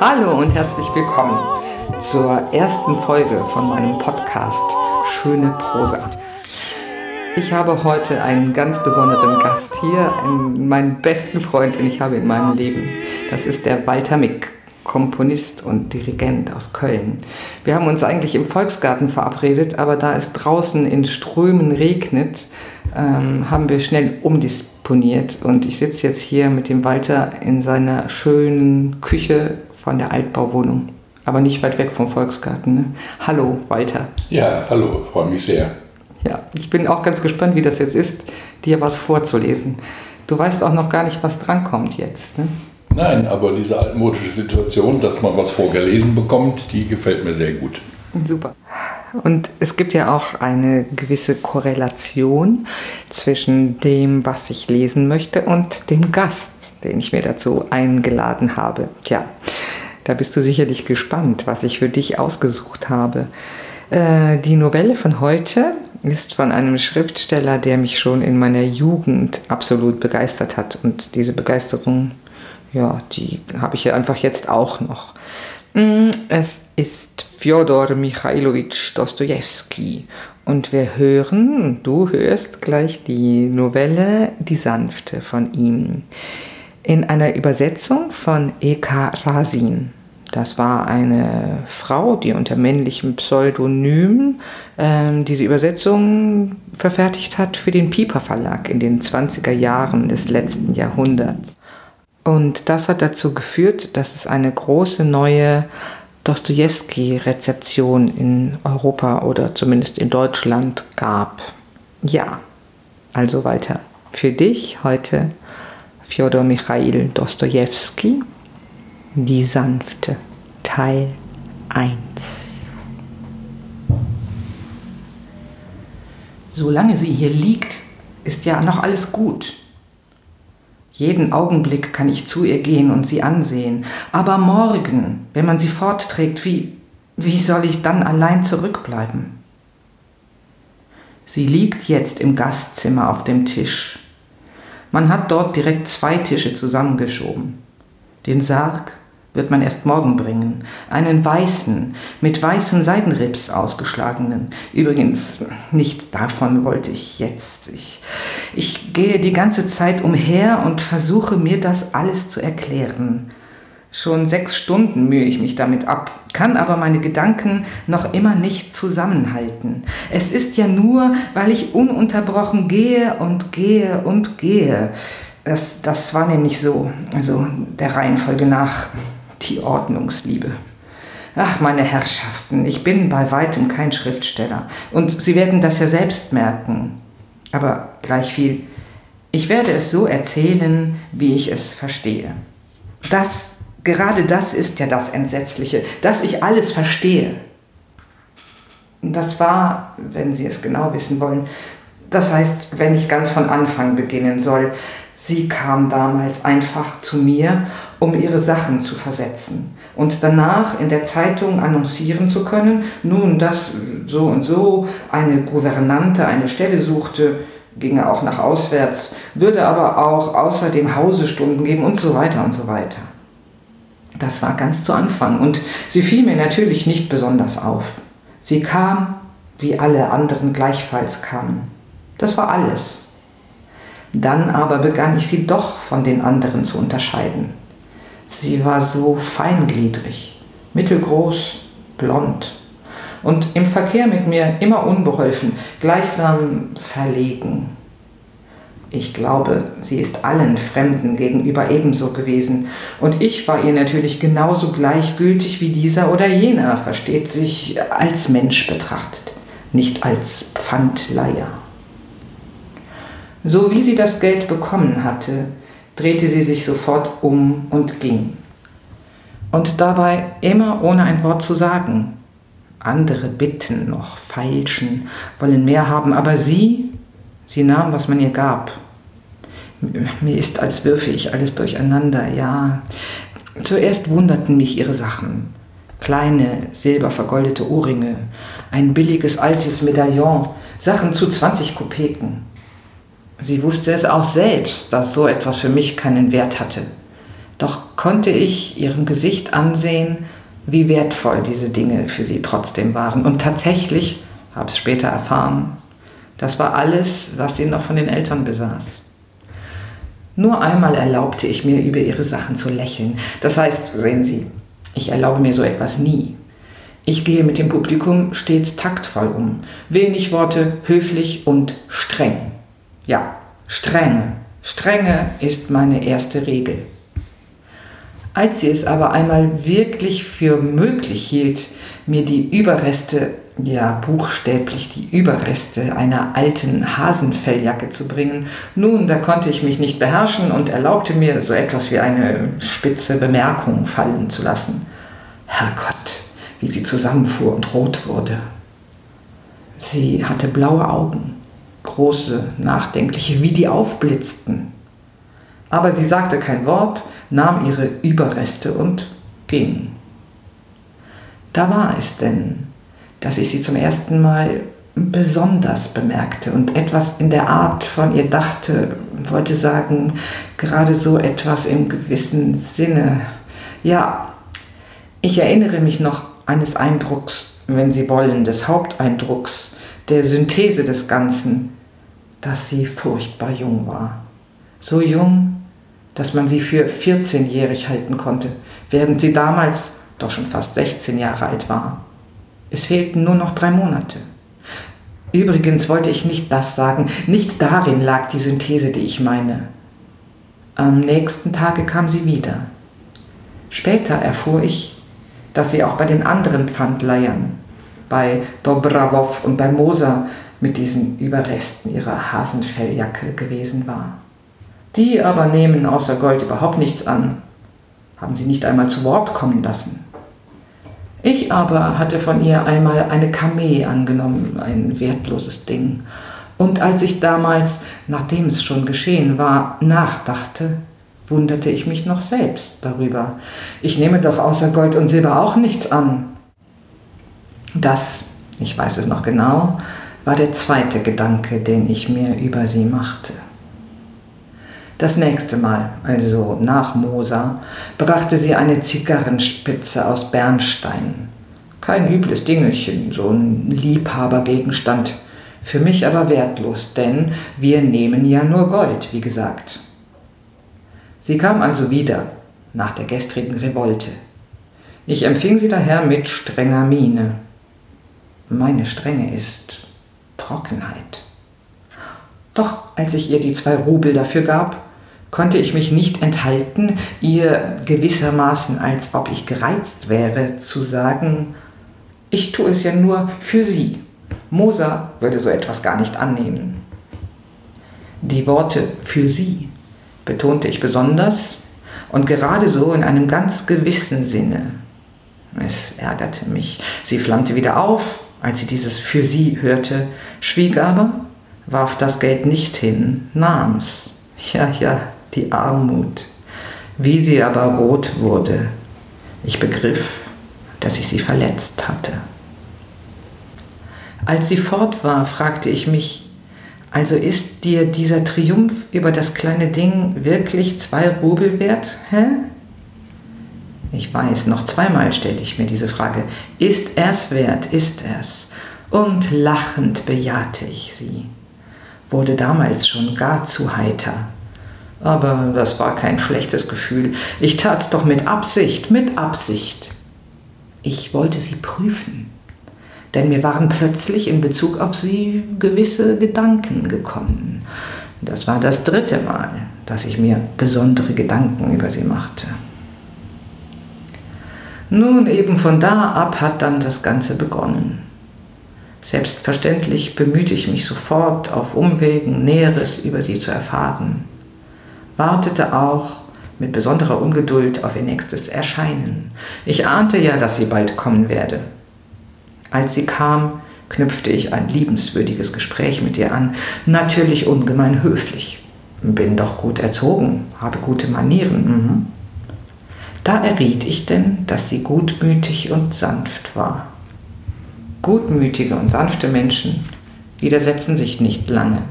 Hallo und herzlich willkommen zur ersten Folge von meinem Podcast Schöne Prosa. Ich habe heute einen ganz besonderen Gast hier, einen, meinen besten Freund, den ich habe in meinem Leben. Das ist der Walter Mick, Komponist und Dirigent aus Köln. Wir haben uns eigentlich im Volksgarten verabredet, aber da es draußen in Strömen regnet, ähm, haben wir schnell umdisponiert und ich sitze jetzt hier mit dem Walter in seiner schönen Küche von der Altbauwohnung. Aber nicht weit weg vom Volksgarten. Ne? Hallo, Walter. Ja, hallo, freue mich sehr. Ja, ich bin auch ganz gespannt, wie das jetzt ist, dir was vorzulesen. Du weißt auch noch gar nicht, was drankommt jetzt. Ne? Nein, aber diese altmodische Situation, dass man was vorgelesen bekommt, die gefällt mir sehr gut. Super. Und es gibt ja auch eine gewisse Korrelation zwischen dem, was ich lesen möchte, und dem Gast, den ich mir dazu eingeladen habe. Tja, da bist du sicherlich gespannt, was ich für dich ausgesucht habe. Äh, die Novelle von heute ist von einem Schriftsteller, der mich schon in meiner Jugend absolut begeistert hat. Und diese Begeisterung, ja, die habe ich ja einfach jetzt auch noch. Mm, es ist Fjodor Michailowitsch Dostojewski und wir hören, du hörst gleich die Novelle Die Sanfte von ihm in einer Übersetzung von Eka Rasin. Das war eine Frau, die unter männlichem Pseudonym ähm, diese Übersetzung verfertigt hat für den Piper Verlag in den 20er Jahren des letzten Jahrhunderts. Und das hat dazu geführt, dass es eine große neue Dostoevsky-Rezeption in Europa oder zumindest in Deutschland gab. Ja, also weiter. Für dich heute Fjodor Michail Dostojewski, Die Sanfte, Teil 1. Solange sie hier liegt, ist ja noch alles gut. Jeden Augenblick kann ich zu ihr gehen und sie ansehen. Aber morgen, wenn man sie fortträgt, wie, wie soll ich dann allein zurückbleiben? Sie liegt jetzt im Gastzimmer auf dem Tisch. Man hat dort direkt zwei Tische zusammengeschoben. Den Sarg wird man erst morgen bringen. Einen weißen, mit weißen Seidenrips ausgeschlagenen. Übrigens, nicht davon wollte ich jetzt. Ich, ich gehe die ganze Zeit umher und versuche mir das alles zu erklären. Schon sechs Stunden mühe ich mich damit ab, kann aber meine Gedanken noch immer nicht zusammenhalten. Es ist ja nur, weil ich ununterbrochen gehe und gehe und gehe. Das, das war nämlich so, also der Reihenfolge nach die Ordnungsliebe. Ach, meine Herrschaften, ich bin bei weitem kein Schriftsteller. Und Sie werden das ja selbst merken. Aber gleich viel, ich werde es so erzählen, wie ich es verstehe. Das, gerade das ist ja das Entsetzliche, dass ich alles verstehe. Das war, wenn Sie es genau wissen wollen, das heißt, wenn ich ganz von Anfang beginnen soll, Sie kam damals einfach zu mir, um ihre Sachen zu versetzen und danach in der Zeitung annoncieren zu können, nun, dass so und so eine Gouvernante eine Stelle suchte, ginge auch nach auswärts, würde aber auch außer dem Hause Stunden geben und so weiter und so weiter. Das war ganz zu Anfang und sie fiel mir natürlich nicht besonders auf. Sie kam, wie alle anderen gleichfalls kamen. Das war alles. Dann aber begann ich sie doch von den anderen zu unterscheiden. Sie war so feingliedrig, mittelgroß, blond und im Verkehr mit mir immer unbeholfen, gleichsam verlegen. Ich glaube, sie ist allen Fremden gegenüber ebenso gewesen, und ich war ihr natürlich genauso gleichgültig wie dieser oder jener, versteht sich, als Mensch betrachtet, nicht als Pfandleier. So wie sie das Geld bekommen hatte, drehte sie sich sofort um und ging. Und dabei immer ohne ein Wort zu sagen. Andere bitten noch, feilschen, wollen mehr haben, aber sie, sie nahm, was man ihr gab. Mir ist, als würfe ich alles durcheinander, ja. Zuerst wunderten mich ihre Sachen. Kleine, silbervergoldete Ohrringe, ein billiges altes Medaillon, Sachen zu 20 Kopeken. Sie wusste es auch selbst, dass so etwas für mich keinen Wert hatte. Doch konnte ich ihrem Gesicht ansehen, wie wertvoll diese Dinge für sie trotzdem waren. Und tatsächlich, habe es später erfahren, das war alles, was sie noch von den Eltern besaß. Nur einmal erlaubte ich mir, über ihre Sachen zu lächeln. Das heißt, sehen Sie, ich erlaube mir so etwas nie. Ich gehe mit dem Publikum stets taktvoll um. Wenig Worte, höflich und streng. Ja, streng. Strenge ist meine erste Regel. Als sie es aber einmal wirklich für möglich hielt, mir die Überreste, ja buchstäblich die Überreste einer alten Hasenfelljacke zu bringen, nun, da konnte ich mich nicht beherrschen und erlaubte mir so etwas wie eine spitze Bemerkung fallen zu lassen. Herrgott, wie sie zusammenfuhr und rot wurde. Sie hatte blaue Augen, große, nachdenkliche, wie die aufblitzten. Aber sie sagte kein Wort, nahm ihre Überreste und ging. Da war es denn, dass ich sie zum ersten Mal besonders bemerkte und etwas in der Art von ihr dachte, wollte sagen, gerade so etwas im gewissen Sinne. Ja, ich erinnere mich noch eines Eindrucks, wenn Sie wollen, des Haupteindrucks, der Synthese des Ganzen, dass sie furchtbar jung war. So jung, dass man sie für 14-jährig halten konnte, während sie damals doch schon fast 16 Jahre alt war. Es fehlten nur noch drei Monate. Übrigens wollte ich nicht das sagen, nicht darin lag die Synthese, die ich meine. Am nächsten Tage kam sie wieder. Später erfuhr ich, dass sie auch bei den anderen Pfandleihern, bei Dobrawow und bei Moser, mit diesen Überresten ihrer Hasenfelljacke gewesen war. Die aber nehmen außer Gold überhaupt nichts an, haben sie nicht einmal zu Wort kommen lassen. Ich aber hatte von ihr einmal eine Kamee angenommen, ein wertloses Ding. Und als ich damals, nachdem es schon geschehen war, nachdachte, wunderte ich mich noch selbst darüber. Ich nehme doch außer Gold und Silber auch nichts an. Das, ich weiß es noch genau, war der zweite Gedanke, den ich mir über sie machte. Das nächste Mal, also nach Moser, brachte sie eine Zigarrenspitze aus Bernstein. Kein übles Dingelchen, so ein Liebhabergegenstand. Für mich aber wertlos, denn wir nehmen ja nur Gold, wie gesagt. Sie kam also wieder, nach der gestrigen Revolte. Ich empfing sie daher mit strenger Miene. Meine Strenge ist Trockenheit. Doch als ich ihr die zwei Rubel dafür gab, konnte ich mich nicht enthalten, ihr gewissermaßen, als ob ich gereizt wäre, zu sagen, ich tue es ja nur für Sie. Moser würde so etwas gar nicht annehmen. Die Worte für Sie betonte ich besonders und gerade so in einem ganz gewissen Sinne. Es ärgerte mich. Sie flammte wieder auf, als sie dieses für Sie hörte, schwieg aber, warf das Geld nicht hin, nahm's. Ja, ja, die Armut, wie sie aber rot wurde. Ich begriff, dass ich sie verletzt hatte. Als sie fort war, fragte ich mich, also ist dir dieser Triumph über das kleine Ding wirklich zwei Rubel wert, hä? Ich weiß, noch zweimal stellte ich mir diese Frage. Ist er's wert, ist er's? Und lachend bejahte ich sie. Wurde damals schon gar zu heiter. Aber das war kein schlechtes Gefühl. Ich tat's doch mit Absicht, mit Absicht. Ich wollte sie prüfen, denn mir waren plötzlich in Bezug auf sie gewisse Gedanken gekommen. Das war das dritte Mal, dass ich mir besondere Gedanken über sie machte. Nun, eben von da ab hat dann das Ganze begonnen. Selbstverständlich bemühte ich mich sofort, auf Umwegen Näheres über sie zu erfahren wartete auch mit besonderer Ungeduld auf ihr nächstes Erscheinen. Ich ahnte ja, dass sie bald kommen werde. Als sie kam, knüpfte ich ein liebenswürdiges Gespräch mit ihr an, natürlich ungemein höflich. Bin doch gut erzogen, habe gute Manieren. Mhm. Da erriet ich denn, dass sie gutmütig und sanft war. Gutmütige und sanfte Menschen widersetzen sich nicht lange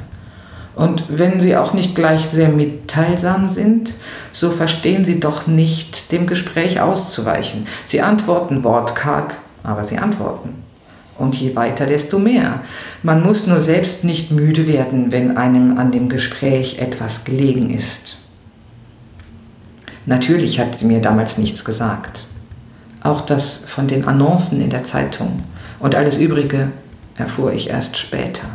Und wenn Sie auch nicht gleich sehr mitteilsam sind, so verstehen Sie doch nicht, dem Gespräch auszuweichen. Sie antworten wortkarg, aber Sie antworten. Und je weiter, desto mehr. Man muss nur selbst nicht müde werden, wenn einem an dem Gespräch etwas gelegen ist. Natürlich hat sie mir damals nichts gesagt. Auch das von den Annoncen in der Zeitung und alles Übrige erfuhr ich erst später.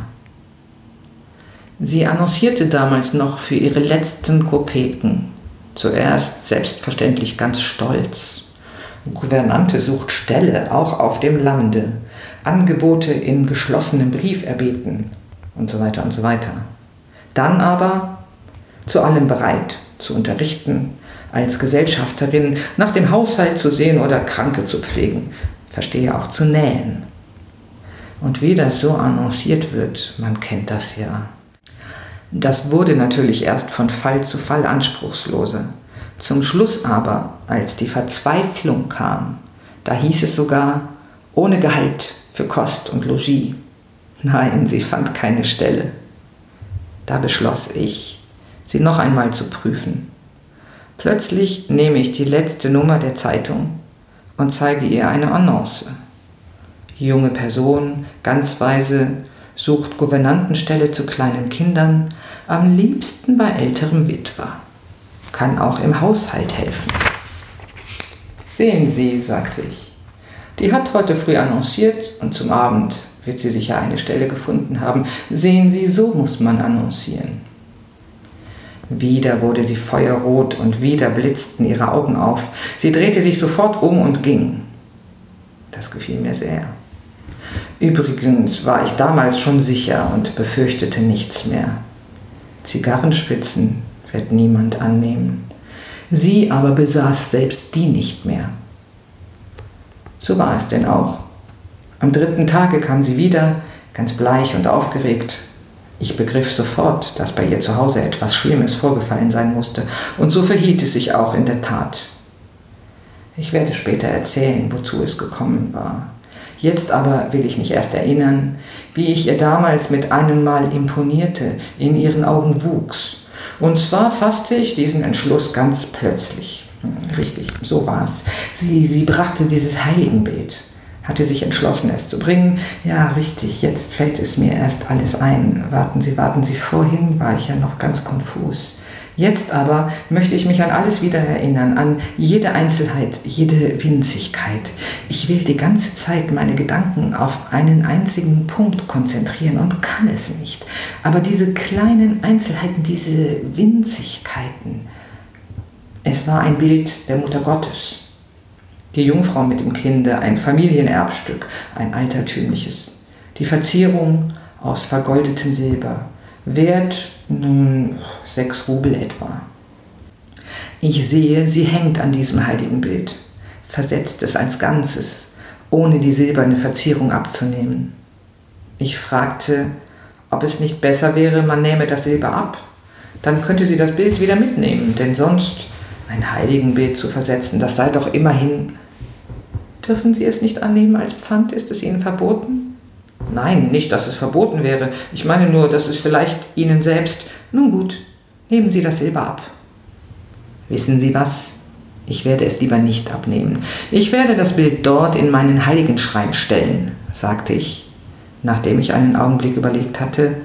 Sie annoncierte damals noch für ihre letzten Kopeken. Zuerst selbstverständlich ganz stolz. Gouvernante sucht Stelle, auch auf dem Lande. Angebote in geschlossenem Brief erbeten und so weiter und so weiter. Dann aber zu allem bereit, zu unterrichten, als Gesellschafterin nach dem Haushalt zu sehen oder Kranke zu pflegen, verstehe auch zu nähen. Und wie das so annonciert wird, man kennt das ja. Das wurde natürlich erst von Fall zu Fall anspruchsloser. Zum Schluss aber, als die Verzweiflung kam, da hieß es sogar, ohne Gehalt für Kost und Logis. Nein, sie fand keine Stelle. Da beschloss ich, sie noch einmal zu prüfen. Plötzlich nehme ich die letzte Nummer der Zeitung und zeige ihr eine Annonce. Junge Person, ganz weise, sucht Gouvernantenstelle zu kleinen Kindern, am liebsten bei älterem Witwer. Kann auch im Haushalt helfen. Sehen Sie, sagte ich, die hat heute früh annonciert und zum Abend wird sie sicher eine Stelle gefunden haben. Sehen Sie, so muss man annoncieren. Wieder wurde sie feuerrot und wieder blitzten ihre Augen auf. Sie drehte sich sofort um und ging. Das gefiel mir sehr. Übrigens war ich damals schon sicher und befürchtete nichts mehr. Zigarrenspitzen wird niemand annehmen. Sie aber besaß selbst die nicht mehr. So war es denn auch. Am dritten Tage kam sie wieder, ganz bleich und aufgeregt. Ich begriff sofort, dass bei ihr zu Hause etwas Schlimmes vorgefallen sein musste, und so verhielt es sich auch in der Tat. Ich werde später erzählen, wozu es gekommen war. Jetzt aber will ich mich erst erinnern, wie ich ihr damals mit einem Mal imponierte, in ihren Augen wuchs. Und zwar fasste ich diesen Entschluss ganz plötzlich. Richtig, so war's. Sie, sie brachte dieses Heiligenbild, hatte sich entschlossen, es zu bringen. Ja, richtig, jetzt fällt es mir erst alles ein. Warten Sie, warten Sie, vorhin war ich ja noch ganz konfus. Jetzt aber möchte ich mich an alles wieder erinnern, an jede Einzelheit, jede Winzigkeit. Ich will die ganze Zeit meine Gedanken auf einen einzigen Punkt konzentrieren und kann es nicht. Aber diese kleinen Einzelheiten, diese Winzigkeiten, es war ein Bild der Mutter Gottes. Die Jungfrau mit dem Kinde, ein Familienerbstück, ein altertümliches. Die Verzierung aus vergoldetem Silber, Wert nun sechs Rubel etwa. Ich sehe, sie hängt an diesem heiligen Bild, versetzt es als Ganzes, ohne die silberne Verzierung abzunehmen. Ich fragte, ob es nicht besser wäre, man nähme das Silber ab. Dann könnte sie das Bild wieder mitnehmen, denn sonst ein Heiligenbild zu versetzen, das sei doch immerhin. Dürfen Sie es nicht annehmen als Pfand? Ist es Ihnen verboten? Nein, nicht, dass es verboten wäre. Ich meine nur, dass es vielleicht Ihnen selbst. Nun gut, nehmen Sie das Silber ab. Wissen Sie was? Ich werde es lieber nicht abnehmen. Ich werde das Bild dort in meinen Heiligenschrein stellen, sagte ich, nachdem ich einen Augenblick überlegt hatte,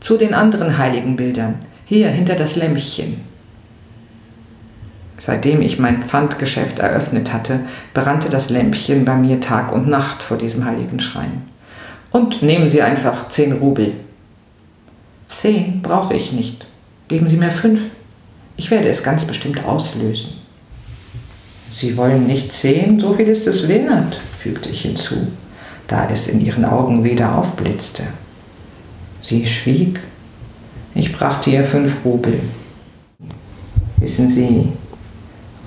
zu den anderen heiligen Bildern, hier hinter das Lämpchen. Seitdem ich mein Pfandgeschäft eröffnet hatte, brannte das Lämpchen bei mir Tag und Nacht vor diesem heiligen Schrein. Und nehmen Sie einfach zehn Rubel. Zehn brauche ich nicht. Geben Sie mir fünf. Ich werde es ganz bestimmt auslösen. Sie wollen nicht zehn, so viel ist es wert, fügte ich hinzu, da es in ihren Augen wieder aufblitzte. Sie schwieg. Ich brachte ihr fünf Rubel. Wissen Sie,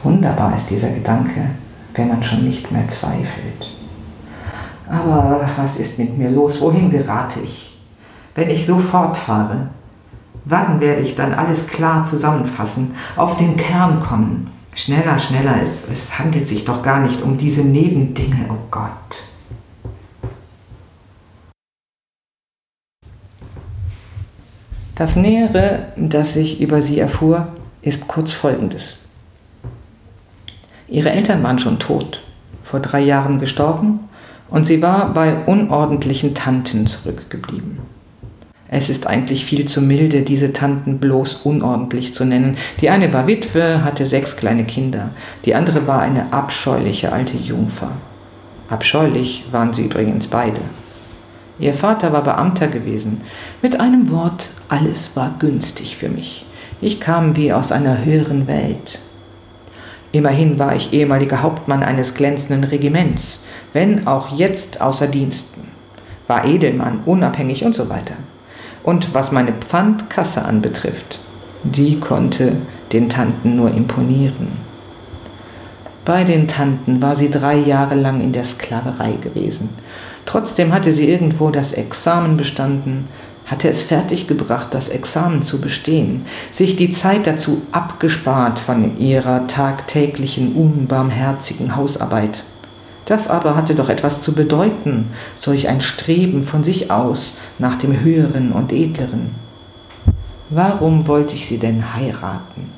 wunderbar ist dieser Gedanke, wenn man schon nicht mehr zweifelt. Aber was ist mit mir los? Wohin gerate ich? Wenn ich so fortfahre, wann werde ich dann alles klar zusammenfassen, auf den Kern kommen? Schneller, schneller, es, es handelt sich doch gar nicht um diese Nebendinge, oh Gott. Das Nähere, das ich über sie erfuhr, ist kurz folgendes. Ihre Eltern waren schon tot, vor drei Jahren gestorben, und sie war bei unordentlichen Tanten zurückgeblieben. Es ist eigentlich viel zu milde, diese Tanten bloß unordentlich zu nennen. Die eine war Witwe, hatte sechs kleine Kinder, die andere war eine abscheuliche alte Jungfer. Abscheulich waren sie übrigens beide. Ihr Vater war Beamter gewesen. Mit einem Wort, alles war günstig für mich. Ich kam wie aus einer höheren Welt. Immerhin war ich ehemaliger Hauptmann eines glänzenden Regiments, wenn auch jetzt außer Diensten, war Edelmann, unabhängig und so weiter. Und was meine Pfandkasse anbetrifft, die konnte den Tanten nur imponieren. Bei den Tanten war sie drei Jahre lang in der Sklaverei gewesen. Trotzdem hatte sie irgendwo das Examen bestanden, hatte es fertiggebracht, das Examen zu bestehen, sich die Zeit dazu abgespart von ihrer tagtäglichen unbarmherzigen Hausarbeit. Das aber hatte doch etwas zu bedeuten, solch ein Streben von sich aus nach dem Höheren und Edleren. Warum wollte ich sie denn heiraten?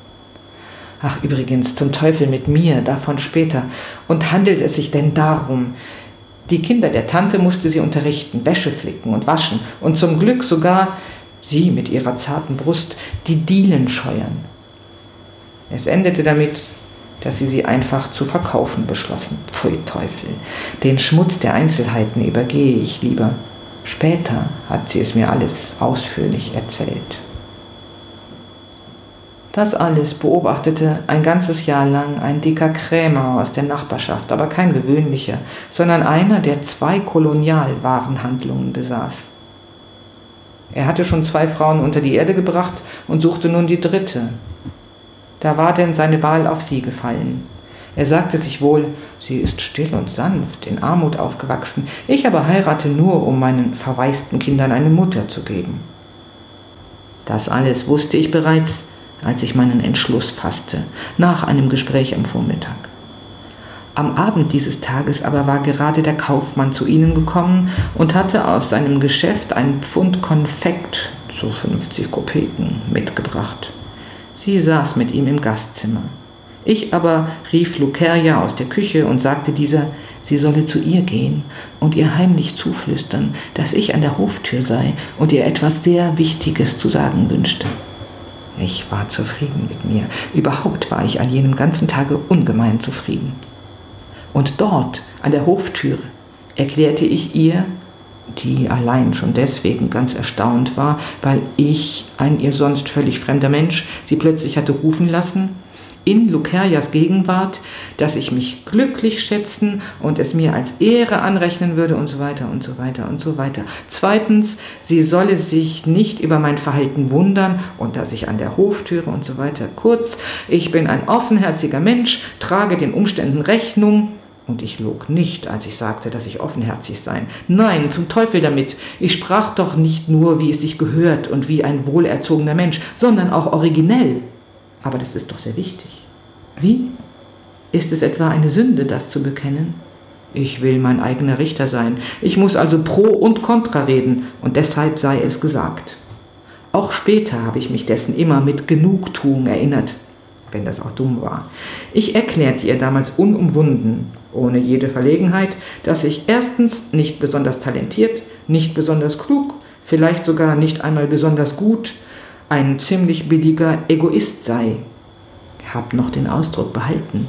Ach übrigens, zum Teufel mit mir, davon später. Und handelt es sich denn darum, die Kinder der Tante musste sie unterrichten, Wäsche flicken und waschen und zum Glück sogar sie mit ihrer zarten Brust die Dielen scheuern. Es endete damit, dass sie sie einfach zu verkaufen beschlossen. Pfui Teufel, den Schmutz der Einzelheiten übergehe ich lieber. Später hat sie es mir alles ausführlich erzählt. Das alles beobachtete ein ganzes Jahr lang ein dicker Krämer aus der Nachbarschaft, aber kein gewöhnlicher, sondern einer, der zwei Kolonialwarenhandlungen besaß. Er hatte schon zwei Frauen unter die Erde gebracht und suchte nun die dritte. Da war denn seine Wahl auf sie gefallen. Er sagte sich wohl, sie ist still und sanft, in Armut aufgewachsen, ich aber heirate nur, um meinen verwaisten Kindern eine Mutter zu geben. Das alles wusste ich bereits, als ich meinen Entschluss fasste, nach einem Gespräch am Vormittag. Am Abend dieses Tages aber war gerade der Kaufmann zu ihnen gekommen und hatte aus seinem Geschäft ein Pfund Konfekt zu 50 Kopeken mitgebracht. Sie saß mit ihm im Gastzimmer. Ich aber rief Lucerja aus der Küche und sagte dieser, sie solle zu ihr gehen und ihr heimlich zuflüstern, dass ich an der Hoftür sei und ihr etwas sehr Wichtiges zu sagen wünschte. Ich war zufrieden mit mir. Überhaupt war ich an jenem ganzen Tage ungemein zufrieden. Und dort, an der Hoftüre, erklärte ich ihr, die allein schon deswegen ganz erstaunt war, weil ich, ein ihr sonst völlig fremder Mensch, sie plötzlich hatte rufen lassen, in Lucerjas Gegenwart, dass ich mich glücklich schätzen und es mir als Ehre anrechnen würde und so weiter und so weiter und so weiter. Zweitens, sie solle sich nicht über mein Verhalten wundern und dass ich an der Hoftüre und so weiter. Kurz, ich bin ein offenherziger Mensch, trage den Umständen Rechnung, und ich log nicht, als ich sagte, dass ich offenherzig sei. Nein, zum Teufel damit. Ich sprach doch nicht nur, wie es sich gehört und wie ein wohlerzogener Mensch, sondern auch originell. Aber das ist doch sehr wichtig. Wie? Ist es etwa eine Sünde, das zu bekennen? Ich will mein eigener Richter sein. Ich muss also pro und contra reden, und deshalb sei es gesagt. Auch später habe ich mich dessen immer mit Genugtuung erinnert, wenn das auch dumm war. Ich erklärte ihr damals unumwunden, ohne jede Verlegenheit, dass ich erstens nicht besonders talentiert, nicht besonders klug, vielleicht sogar nicht einmal besonders gut, ein ziemlich billiger Egoist sei, hab noch den Ausdruck behalten,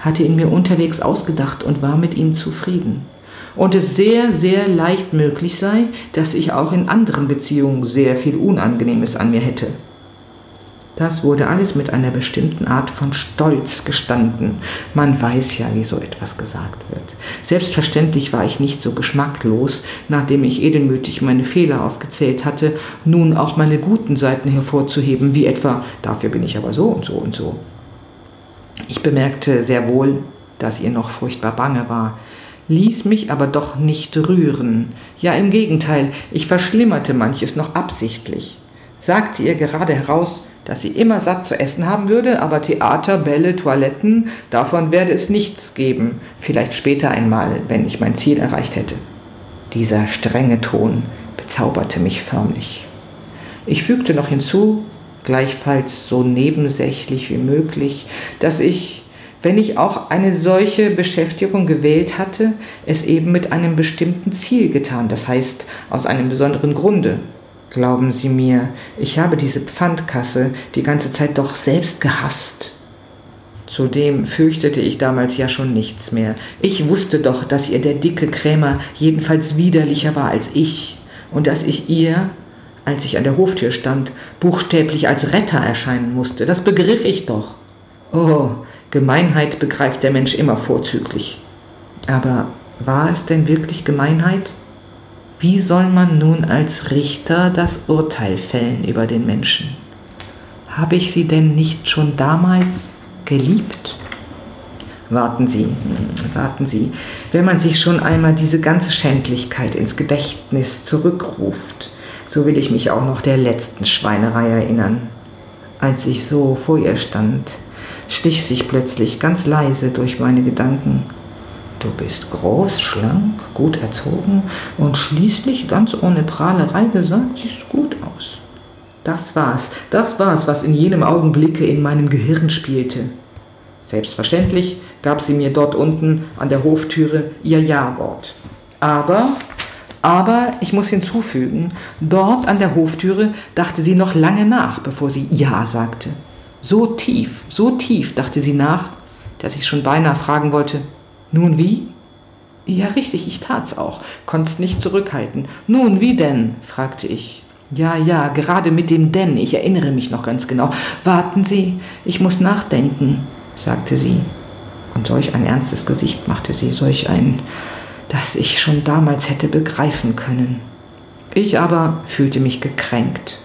hatte ihn mir unterwegs ausgedacht und war mit ihm zufrieden. Und es sehr, sehr leicht möglich sei, dass ich auch in anderen Beziehungen sehr viel Unangenehmes an mir hätte. Das wurde alles mit einer bestimmten Art von Stolz gestanden. Man weiß ja, wie so etwas gesagt wird. Selbstverständlich war ich nicht so geschmacklos, nachdem ich edelmütig meine Fehler aufgezählt hatte, nun auch meine guten Seiten hervorzuheben, wie etwa, dafür bin ich aber so und so und so. Ich bemerkte sehr wohl, dass ihr noch furchtbar bange war, ließ mich aber doch nicht rühren. Ja, im Gegenteil, ich verschlimmerte manches noch absichtlich, sagte ihr gerade heraus, dass sie immer satt zu essen haben würde, aber Theater, Bälle, Toiletten, davon werde es nichts geben, vielleicht später einmal, wenn ich mein Ziel erreicht hätte. Dieser strenge Ton bezauberte mich förmlich. Ich fügte noch hinzu, gleichfalls so nebensächlich wie möglich, dass ich, wenn ich auch eine solche Beschäftigung gewählt hatte, es eben mit einem bestimmten Ziel getan, das heißt aus einem besonderen Grunde. Glauben Sie mir, ich habe diese Pfandkasse die ganze Zeit doch selbst gehasst. Zudem fürchtete ich damals ja schon nichts mehr. Ich wusste doch, dass ihr der dicke Krämer jedenfalls widerlicher war als ich und dass ich ihr, als ich an der Hoftür stand, buchstäblich als Retter erscheinen musste. Das begriff ich doch. Oh, Gemeinheit begreift der Mensch immer vorzüglich. Aber war es denn wirklich Gemeinheit? Wie soll man nun als Richter das Urteil fällen über den Menschen? Habe ich sie denn nicht schon damals geliebt? Warten Sie, warten Sie, wenn man sich schon einmal diese ganze Schändlichkeit ins Gedächtnis zurückruft, so will ich mich auch noch der letzten Schweinerei erinnern. Als ich so vor ihr stand, schlich sich plötzlich ganz leise durch meine Gedanken. Du bist groß, schlank, gut erzogen und schließlich ganz ohne Prahlerei gesagt, siehst gut aus. Das war's, das war's, was in jenem Augenblicke in meinem Gehirn spielte. Selbstverständlich gab sie mir dort unten an der Hoftüre ihr Ja-Wort. Aber, aber, ich muss hinzufügen, dort an der Hoftüre dachte sie noch lange nach, bevor sie Ja sagte. So tief, so tief dachte sie nach, dass ich schon beinahe fragen wollte, nun wie? Ja, richtig, ich tat's auch, konnt's nicht zurückhalten. Nun, wie denn? fragte ich. Ja, ja, gerade mit dem denn, ich erinnere mich noch ganz genau. Warten Sie, ich muss nachdenken, sagte sie. Und solch ein ernstes Gesicht machte sie, solch ein, das ich schon damals hätte begreifen können. Ich aber fühlte mich gekränkt.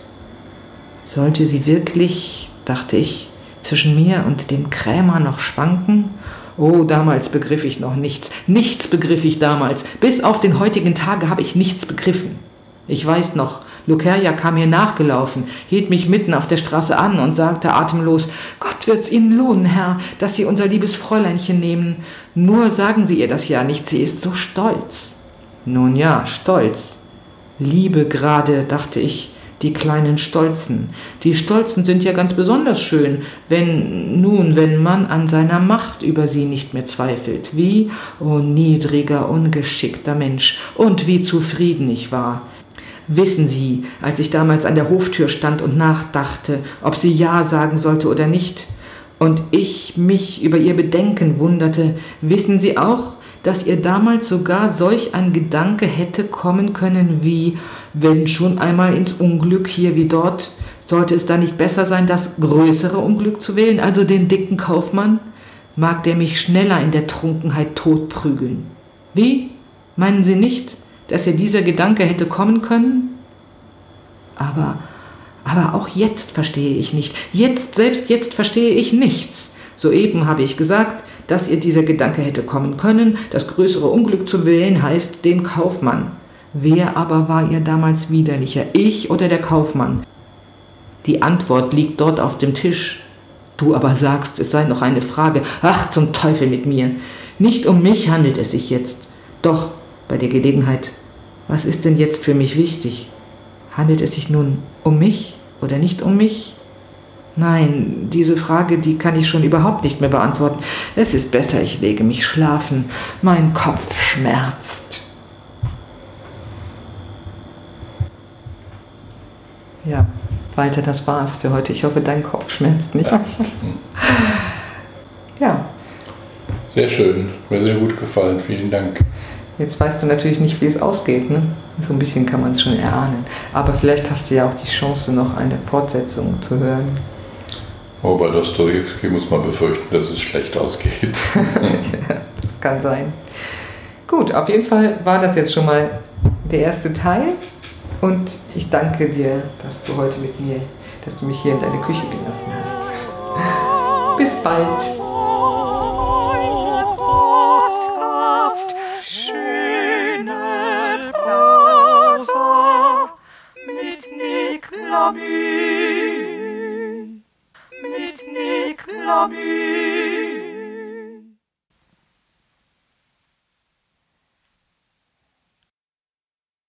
Sollte sie wirklich, dachte ich, zwischen mir und dem Krämer noch schwanken? Oh, damals begriff ich noch nichts. Nichts begriff ich damals. Bis auf den heutigen Tage habe ich nichts begriffen. Ich weiß noch, Lucerja kam mir nachgelaufen, hielt mich mitten auf der Straße an und sagte atemlos, Gott wird's Ihnen lohnen, Herr, dass Sie unser liebes Fräuleinchen nehmen. Nur sagen Sie ihr das ja nicht, sie ist so stolz. Nun ja, stolz. Liebe gerade, dachte ich, die kleinen Stolzen. Die Stolzen sind ja ganz besonders schön, wenn nun, wenn man an seiner Macht über sie nicht mehr zweifelt. Wie, oh niedriger, ungeschickter Mensch, und wie zufrieden ich war. Wissen Sie, als ich damals an der Hoftür stand und nachdachte, ob sie Ja sagen sollte oder nicht, und ich mich über ihr Bedenken wunderte, wissen Sie auch, dass ihr damals sogar solch ein Gedanke hätte kommen können wie, wenn schon einmal ins Unglück hier wie dort, sollte es da nicht besser sein, das größere Unglück zu wählen, also den dicken Kaufmann? Mag der mich schneller in der Trunkenheit totprügeln? Wie? Meinen Sie nicht? Dass ihr dieser Gedanke hätte kommen können? Aber, aber auch jetzt verstehe ich nicht. Jetzt, selbst jetzt verstehe ich nichts. Soeben habe ich gesagt, dass ihr dieser Gedanke hätte kommen können, das größere Unglück zu wählen heißt den Kaufmann. Wer aber war ihr damals widerlicher, ich oder der Kaufmann? Die Antwort liegt dort auf dem Tisch. Du aber sagst, es sei noch eine Frage. Ach, zum Teufel mit mir. Nicht um mich handelt es sich jetzt. Doch bei der Gelegenheit, was ist denn jetzt für mich wichtig? Handelt es sich nun um mich oder nicht um mich? Nein, diese Frage, die kann ich schon überhaupt nicht mehr beantworten. Es ist besser, ich lege mich schlafen. Mein Kopf schmerzt. Ja, Walter, das war's für heute. Ich hoffe, dein Kopf schmerzt nicht. Ja. Sehr schön, mir sehr gut gefallen. Vielen Dank. Jetzt weißt du natürlich nicht, wie es ausgeht. Ne? So ein bisschen kann man es schon erahnen. Aber vielleicht hast du ja auch die Chance, noch eine Fortsetzung zu hören. Oh, bei Dostoevsky muss man befürchten, dass es schlecht ausgeht. ja, das kann sein. Gut, auf jeden Fall war das jetzt schon mal der erste Teil. Und ich danke dir, dass du heute mit mir, dass du mich hier in deine Küche gelassen hast. Bis bald. Amen.